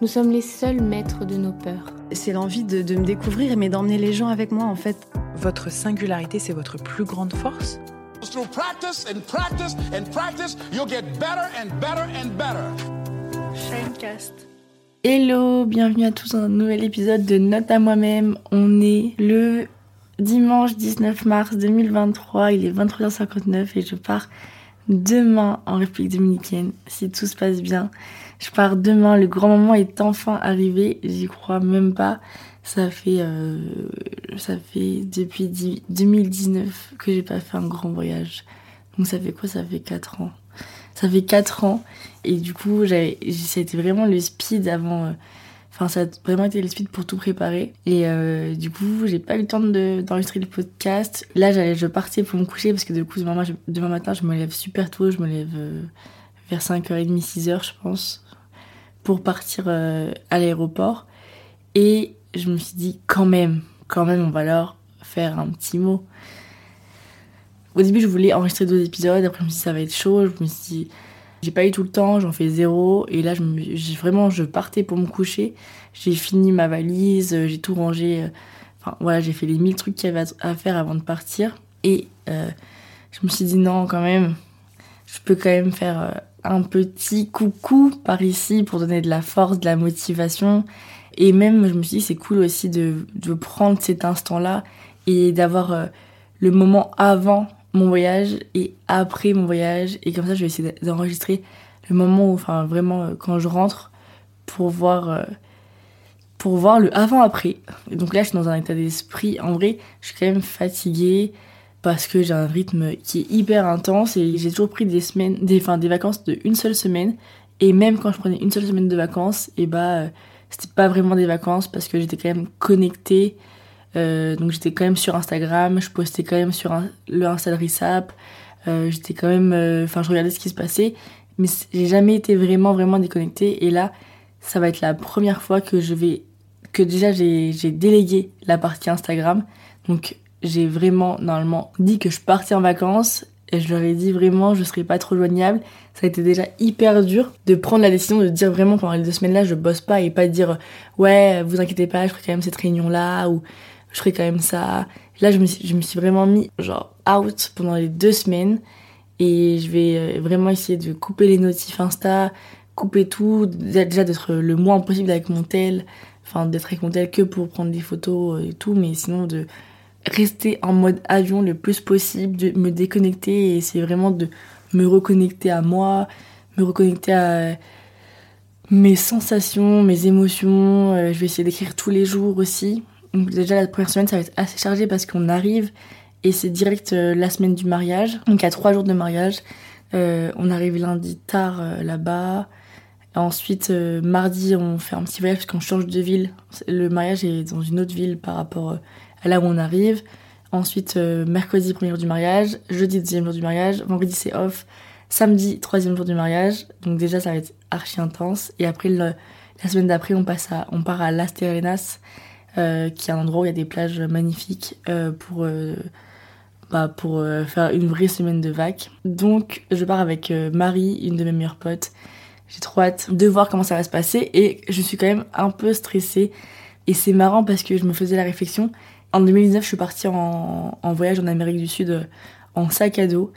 nous sommes les seuls maîtres de nos peurs. C'est l'envie de, de me découvrir, mais d'emmener les gens avec moi en fait. Votre singularité, c'est votre plus grande force? Through practice and practice and practice, you'll get better and better and better. Shinecast. Hello, bienvenue à tous dans un nouvel épisode de Note à moi-même. On est le dimanche 19 mars 2023, il est 23h59 et je pars demain en République dominicaine, si tout se passe bien. Je pars demain, le grand moment est enfin arrivé, j'y crois même pas. Ça fait, euh, ça fait depuis 2019 que j'ai pas fait un grand voyage. Donc ça fait quoi? Ça fait 4 ans. Ça fait 4 ans et du coup, ça a été vraiment le speed avant. Euh, Enfin, ça a vraiment été le speed pour tout préparer. Et euh, du coup, j'ai pas eu le temps de, d'enregistrer le podcast. Là, je partais pour me coucher parce que du coup, demain, demain matin, je me lève super tôt. Je me lève euh, vers 5h30, 6h, je pense, pour partir euh, à l'aéroport. Et je me suis dit, quand même, quand même, on va leur faire un petit mot. Au début, je voulais enregistrer deux épisodes. Après, je me suis dit, ça va être chaud. Je me suis dit, j'ai pas eu tout le temps, j'en fais zéro. Et là, je vraiment, je partais pour me coucher. J'ai fini ma valise, j'ai tout rangé. Enfin, voilà, j'ai fait les mille trucs qu'il y avait à faire avant de partir. Et euh, je me suis dit, non, quand même, je peux quand même faire euh, un petit coucou par ici pour donner de la force, de la motivation. Et même, je me suis dit, c'est cool aussi de, prendre cet instant-là et d'avoir euh, le moment avant mon voyage et après mon voyage. Et comme ça, je vais essayer d'enregistrer le moment où, enfin, vraiment, euh, quand je rentre pour voir, euh, pour voir le avant-après. Donc là, je suis dans un état d'esprit. En vrai, je suis quand même fatiguée parce que j'ai un rythme qui est hyper intense et j'ai toujours pris des semaines, des, des vacances de une seule semaine. Et même quand je prenais une seule semaine de vacances, et bah, euh, c'était pas vraiment des vacances parce que j'étais quand même connectée euh, donc j'étais quand même sur Instagram, je postais quand même sur le Insta de Rissap, euh, j'étais quand même, euh, enfin je regardais ce qui se passait, mais j'ai jamais été vraiment vraiment déconnectée. Et là, ça va être la première fois que je vais, que déjà j'ai délégué la partie Instagram. Donc j'ai vraiment normalement dit que je partais en vacances et je leur ai dit vraiment je serais pas trop joignable. Ça a été déjà hyper dur de prendre la décision de dire vraiment pendant les deux semaines là je bosse pas et pas dire ouais vous inquiétez pas je ferai quand même cette réunion là ou je ferai quand même ça. Là, je me, suis, je me suis vraiment mis genre out pendant les deux semaines et je vais euh, vraiment essayer de couper les notifs Insta, couper tout, déjà d'être le moins possible avec mon tel, enfin d'être avec mon tel que pour prendre des photos et tout, mais sinon de rester en mode avion le plus possible, de me déconnecter et essayer vraiment de me reconnecter à moi, me reconnecter à mes sensations, mes émotions. Euh, je vais essayer d'écrire tous les jours aussi. Donc déjà la première semaine ça va être assez chargé parce qu'on arrive et c'est direct euh, la semaine du mariage. Donc a trois jours de mariage. Euh, on arrive lundi tard euh, là-bas. Ensuite mardi on fait un petit voyage parce qu'on change de ville. Le mariage est dans une autre ville par rapport à là où on arrive. Ensuite mercredi premier jour du mariage, jeudi deuxième jour du mariage, vendredi c'est off, samedi troisième jour du mariage. Donc déjà ça va être archi intense. Et après la semaine d'après on passe à on part à Las Terrenas euh, qui est un endroit où il y a des plages magnifiques euh, pour, euh, bah, pour faire une vraie semaine de vagues. Donc je pars avec Marie, une de mes meilleures potes. J'ai trop hâte de voir comment ça va se passer et je suis quand même un peu stressée. Et c'est marrant parce que je me faisais la réflexion. En 2019, je suis partie en, en voyage en Amérique du Sud en sac à dos.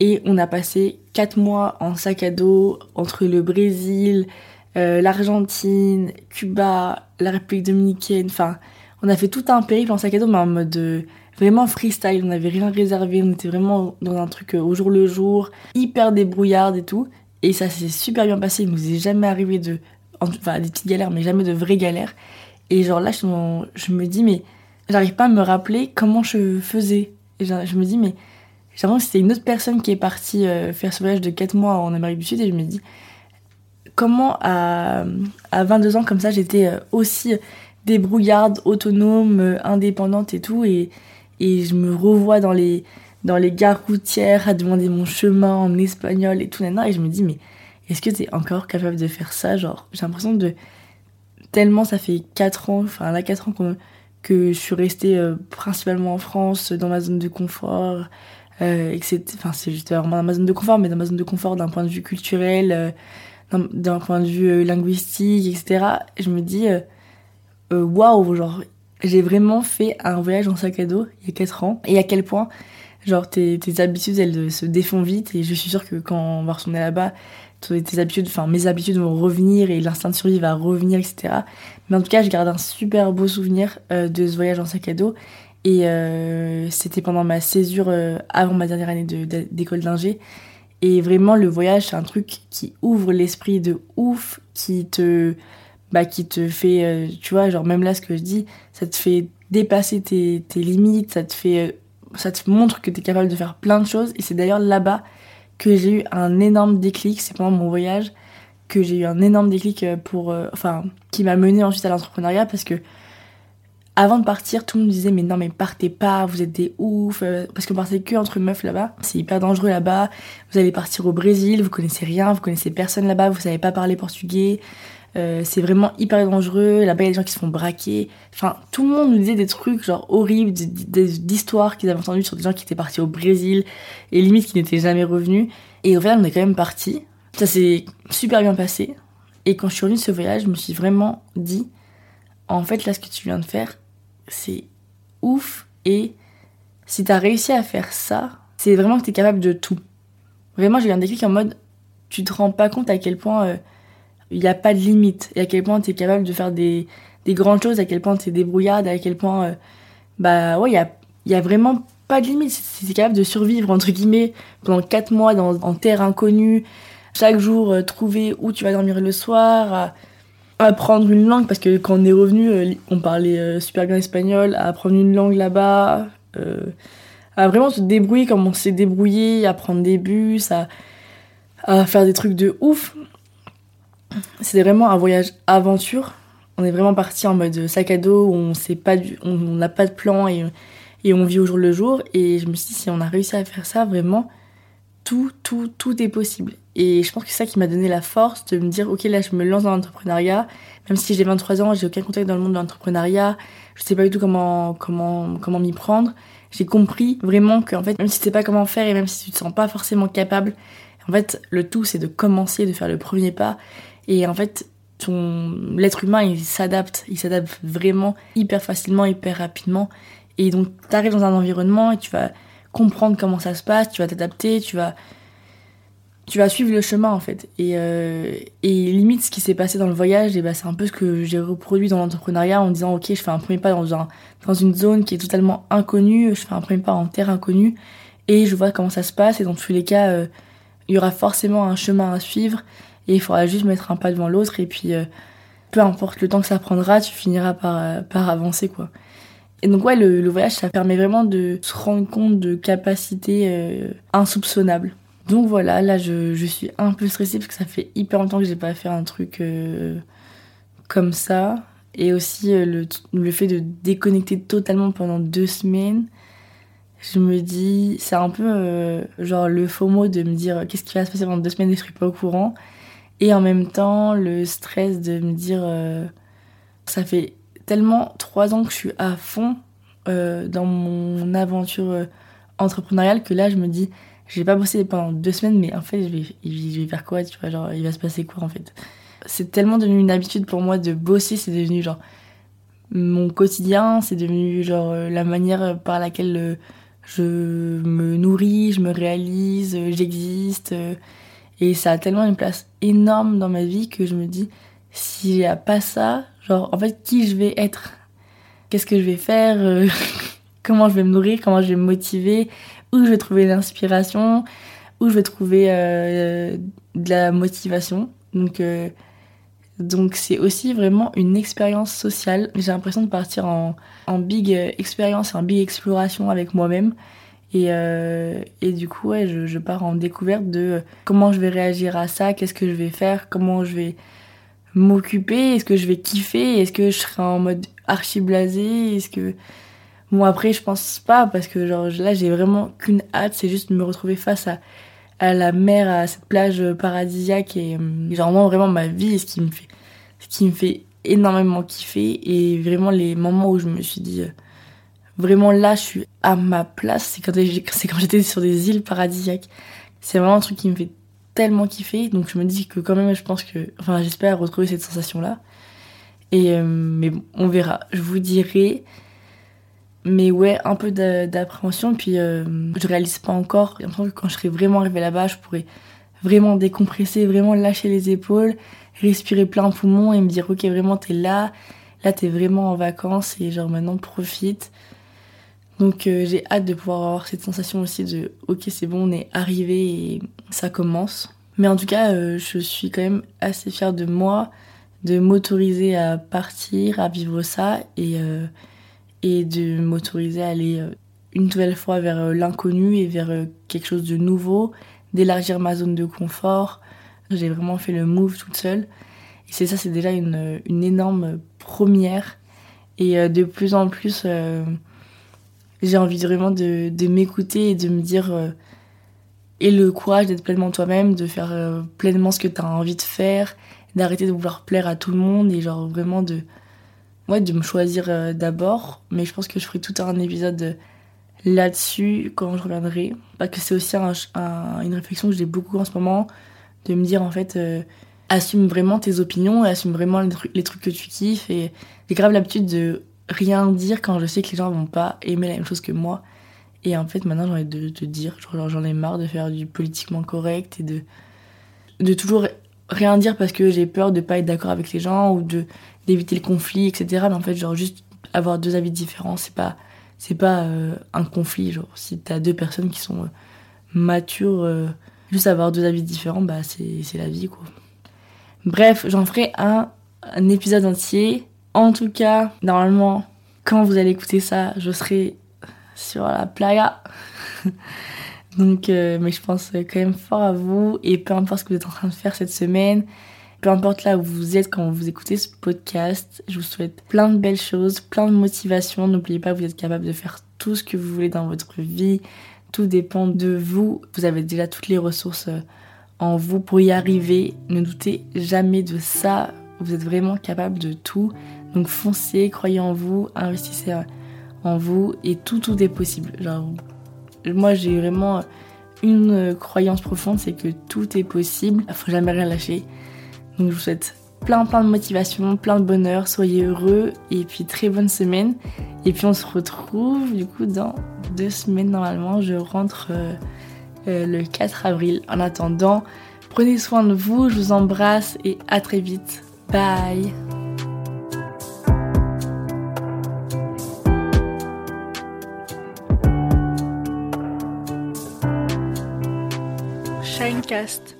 Et on a passé 4 mois en sac à dos entre le Brésil, euh, l'Argentine, Cuba, la République dominicaine. Enfin, on a fait tout un périple en sac à dos, mais en mode euh, vraiment freestyle. On n'avait rien réservé. On était vraiment dans un truc euh, au jour le jour, hyper débrouillarde et tout. Et ça s'est super bien passé. Il nous est jamais arrivé de, enfin, des petites galères, mais jamais de vraies galères. Et genre là, je, je me dis, mais j'arrive pas à me rappeler comment je faisais. Et je, me dis, mais j'ai l'impression que c'était une autre personne qui est partie faire ce voyage de 4 mois en Amérique du Sud. Et je me dis, comment à, à 22 ans comme ça j'étais euh, aussi débrouillarde, autonome, euh, indépendante et tout. Et, et je me revois dans les dans les gares routières à demander mon chemin en espagnol et tout nana et je me dis mais est-ce que t'es encore capable de faire ça? Genre j'ai l'impression de tellement ça fait 4 ans enfin là 4 ans que je suis restée euh, principalement en France, dans ma zone de confort, euh, et que c'est, enfin, c'est juste vraiment dans ma zone de confort, mais dans ma zone de confort d'un point de vue culturel, d'un, point de vue euh, linguistique, etc. je me dis, waouh, wow, genre, j'ai vraiment fait un voyage en sac à dos il y a 4 ans, et à quel point, genre, tes, tes habitudes, elles se défont vite, et je suis sûre que quand on va retourner là-bas, tes habitudes, enfin mes habitudes vont revenir et l'instinct de survie va revenir, etc. Mais en tout cas, je garde un super beau souvenir euh, de ce voyage en sac à dos. Et euh, c'était pendant ma césure euh, avant ma dernière année d'école d'ingé. Et vraiment, le voyage, c'est un truc qui ouvre l'esprit de ouf, qui te, bah, qui te fait, tu vois, genre même là, ce que je dis, ça te fait dépasser tes, tes limites, ça te fait, ça te montre que tu es capable de faire plein de choses. Et c'est d'ailleurs là-bas que j'ai eu un énorme déclic, c'est pendant mon voyage que j'ai eu un énorme déclic euh, pour, euh, enfin, qui m'a mené ensuite à l'entrepreneuriat parce que avant de partir, tout le monde disait mais non mais partez pas, vous êtes des ouf, euh, parce qu'on partait que entre meufs là-bas, c'est hyper dangereux là-bas. Vous allez partir au Brésil, vous connaissez rien, vous connaissez personne là-bas, vous savez pas parler portugais. c'est vraiment hyper dangereux. Là-bas, il y a des gens qui se font braquer. Enfin, tout le monde nous disait des trucs genre horribles, d'histoires qu'ils avaient entendues sur des gens qui étaient partis au Brésil et limite qui n'étaient jamais revenus. Et au final, on est quand même parti. Ça s'est super bien passé. Et quand je suis revenue de ce voyage, je me suis vraiment dit, en fait, là, ce que tu viens de faire, c'est ouf. Et si t'as réussi à faire ça, c'est vraiment que t'es capable de tout. Vraiment, j'ai eu un déclic en mode, tu te rends pas compte à quel point euh, il n'y a pas de limite. Et à quel point t'es capable de faire des, des grandes choses, à quel point t'es débrouillarde, à quel point, euh, bah ouais, il y a, vraiment pas de limite. C'est capable de survivre, entre guillemets, pendant 4 mois dans, en terre inconnue, chaque jour euh, trouver où tu vas dormir le soir, apprendre une langue, parce que quand on est revenu, euh, on parlait euh, super bien espagnol, apprendre une langue là-bas, à vraiment se débrouiller comme on s'est débrouillé, à prendre des bus, à, faire des trucs de ouf. C'était vraiment un voyage aventure. On est vraiment parti en mode sac à dos, on pas on n'a pas de plan et, et on vit au jour le jour. Et je me suis dit, si on a réussi à faire ça, vraiment, tout, tout, tout est possible. Et je pense que c'est ça qui m'a donné la force de me dire, ok, là, je me lance dans l'entrepreneuriat. Même si j'ai 23 ans, j'ai aucun contact dans le monde de l'entrepreneuriat. Je sais pas du tout comment, comment, comment m'y prendre. J'ai compris vraiment qu'en fait, même si tu sais pas comment faire et même si tu te sens pas forcément capable, en fait, le tout, c'est de commencer, de faire le premier pas. Et en fait, ton, l'être humain, il s'adapte. Il s'adapte vraiment hyper facilement, hyper rapidement. Et donc, tu arrives dans un environnement et tu vas comprendre comment ça se passe, tu vas t'adapter, tu vas tu vas suivre le chemin en fait. Et, euh, et limite ce qui s'est passé dans le voyage, et bah, c'est un peu ce que j'ai reproduit dans l'entrepreneuriat en disant ok je fais un premier pas dans, dans une zone qui est totalement inconnue, je fais un premier pas en terre inconnue et je vois comment ça se passe et dans tous les cas euh, il y aura forcément un chemin à suivre et il faudra juste mettre un pas devant l'autre et puis euh, peu importe le temps que ça prendra, tu finiras par, par avancer quoi. Et donc ouais, le, voyage, ça permet vraiment de se rendre compte de capacités insoupçonnables. Donc voilà, là je, suis un peu stressée parce que ça fait hyper longtemps que j'ai pas fait un truc euh, comme ça. Et aussi euh, le, fait de déconnecter totalement pendant deux semaines. Je me dis, c'est un peu genre le faux mot de me dire qu'est-ce qui va se passer pendant deux semaines et je suis pas au courant. Et en même temps, le stress de me dire, ça fait tellement trois ans que je suis à fond euh, dans mon aventure euh, entrepreneuriale que là, je me dis, j'ai pas bossé pendant deux semaines, mais en fait, je vais, je vais faire quoi Tu vois, genre, il va se passer quoi en fait C'est tellement devenu une habitude pour moi de bosser, c'est devenu genre mon quotidien, c'est devenu genre euh, la manière par laquelle je me nourris, je me réalise, j'existe. Et ça a tellement une place énorme dans ma vie que je me dis, si j'ai pas ça, Genre, en fait, qui je vais être? Qu'est-ce que je vais faire euh, Comment je vais me nourrir Comment je vais me motiver Où je vais trouver l'inspiration Où je vais trouver euh, de la motivation Donc, euh, donc c'est aussi vraiment une expérience sociale. J'ai l'impression de partir en, en big expérience, en big exploration avec moi-même. Et, euh, et du coup, je, je pars en découverte de comment je vais réagir à ça, qu'est-ce que je vais faire, comment je vais m'occuper, est-ce que je vais kiffer, est-ce que je serai en mode archi blasé, est-ce que... Bon après je pense pas parce que genre là j'ai vraiment qu'une hâte, c'est juste de me retrouver face à, à la mer, à cette plage paradisiaque et euh, genre moi vraiment ma vie, ce qui me fait, ce qui me fait énormément kiffer et vraiment les moments où je me suis dit euh, vraiment là je suis à ma place, c'est quand, quand j'étais sur des îles paradisiaques. C'est vraiment un truc qui me fait tellement kiffer donc je me dis que quand même je pense que, enfin j'espère retrouver cette sensation là. Et euh, mais bon, on verra. Je vous dirai mais ouais, un peu d'appréhension. Puis euh, je réalise pas encore. J'ai l'impression que quand je serai vraiment arrivée là-bas, je pourrais vraiment décompresser, vraiment lâcher les épaules, respirer plein poumon et me dire ok vraiment t'es là, là t'es vraiment en vacances et genre maintenant profite. Donc euh, j'ai hâte de pouvoir avoir cette sensation aussi de ok c'est bon on est arrivé et ça commence. Mais en tout cas euh, je suis quand même assez fière de moi, de m'autoriser à partir, à vivre ça et euh, et de m'autoriser à aller euh, une nouvelle fois vers euh, l'inconnu et vers euh, quelque chose de nouveau, d'élargir ma zone de confort. J'ai vraiment fait le move toute seule. Et c'est ça, c'est déjà une, une, énorme première. Et de plus en plus, j'ai envie vraiment de, m'écouter et de me dire et le courage d'être pleinement toi-même, de faire pleinement ce que tu as envie de faire, d'arrêter de vouloir plaire à tout le monde et genre vraiment de de me choisir euh, d'abord. Mais je pense que je ferai tout un épisode là-dessus quand je reviendrai. Parce que c'est aussi un, un, une réflexion que j'ai beaucoup en ce moment, de me dire en fait, euh, assume vraiment tes opinions, assume vraiment les, trucs, les trucs que tu kiffes. Et j'ai grave l'habitude de rien dire quand je sais que les gens vont pas aimer la même chose que moi. Et en fait, maintenant, j'ai envie de te dire, j'en ai marre de faire du politiquement correct et de, de toujours rien dire parce que j'ai peur de pas être d'accord avec les gens ou de d'éviter le conflit, etc. Mais en fait, genre, juste avoir deux avis différents, c'est pas, c'est pas euh, un conflit. Genre, si t'as deux personnes qui sont euh, matures, euh, juste avoir deux avis différents, bah, c'est, c'est la vie, quoi. Bref, j'en ferai un, un épisode entier. En tout cas, normalement, quand vous allez écouter ça, je serai sur la playa. Donc, euh, mais je pense quand même fort à vous et peu importe ce que vous êtes en train de faire cette semaine, peu importe là où vous êtes quand vous écoutez ce podcast, je vous souhaite plein de belles choses, plein de motivation. N'oubliez pas que vous êtes capable de faire tout ce que vous voulez dans votre vie. Tout dépend de vous. Vous avez déjà toutes les ressources euh, en vous pour y arriver. Ne doutez jamais de ça. Vous êtes vraiment capable de tout. Donc foncez, croyez en vous, investissez en vous et tout, tout est possible. Genre, moi j'ai vraiment une croyance profonde, c'est que tout est possible. Il faut jamais rien lâcher. Donc je vous souhaite plein plein de motivation, plein de bonheur, soyez heureux et puis très bonne semaine. Et puis on se retrouve du coup dans deux semaines normalement. Je rentre euh, euh, le 4 avril. En attendant, prenez soin de vous, je vous embrasse et à très vite. Bye podcast.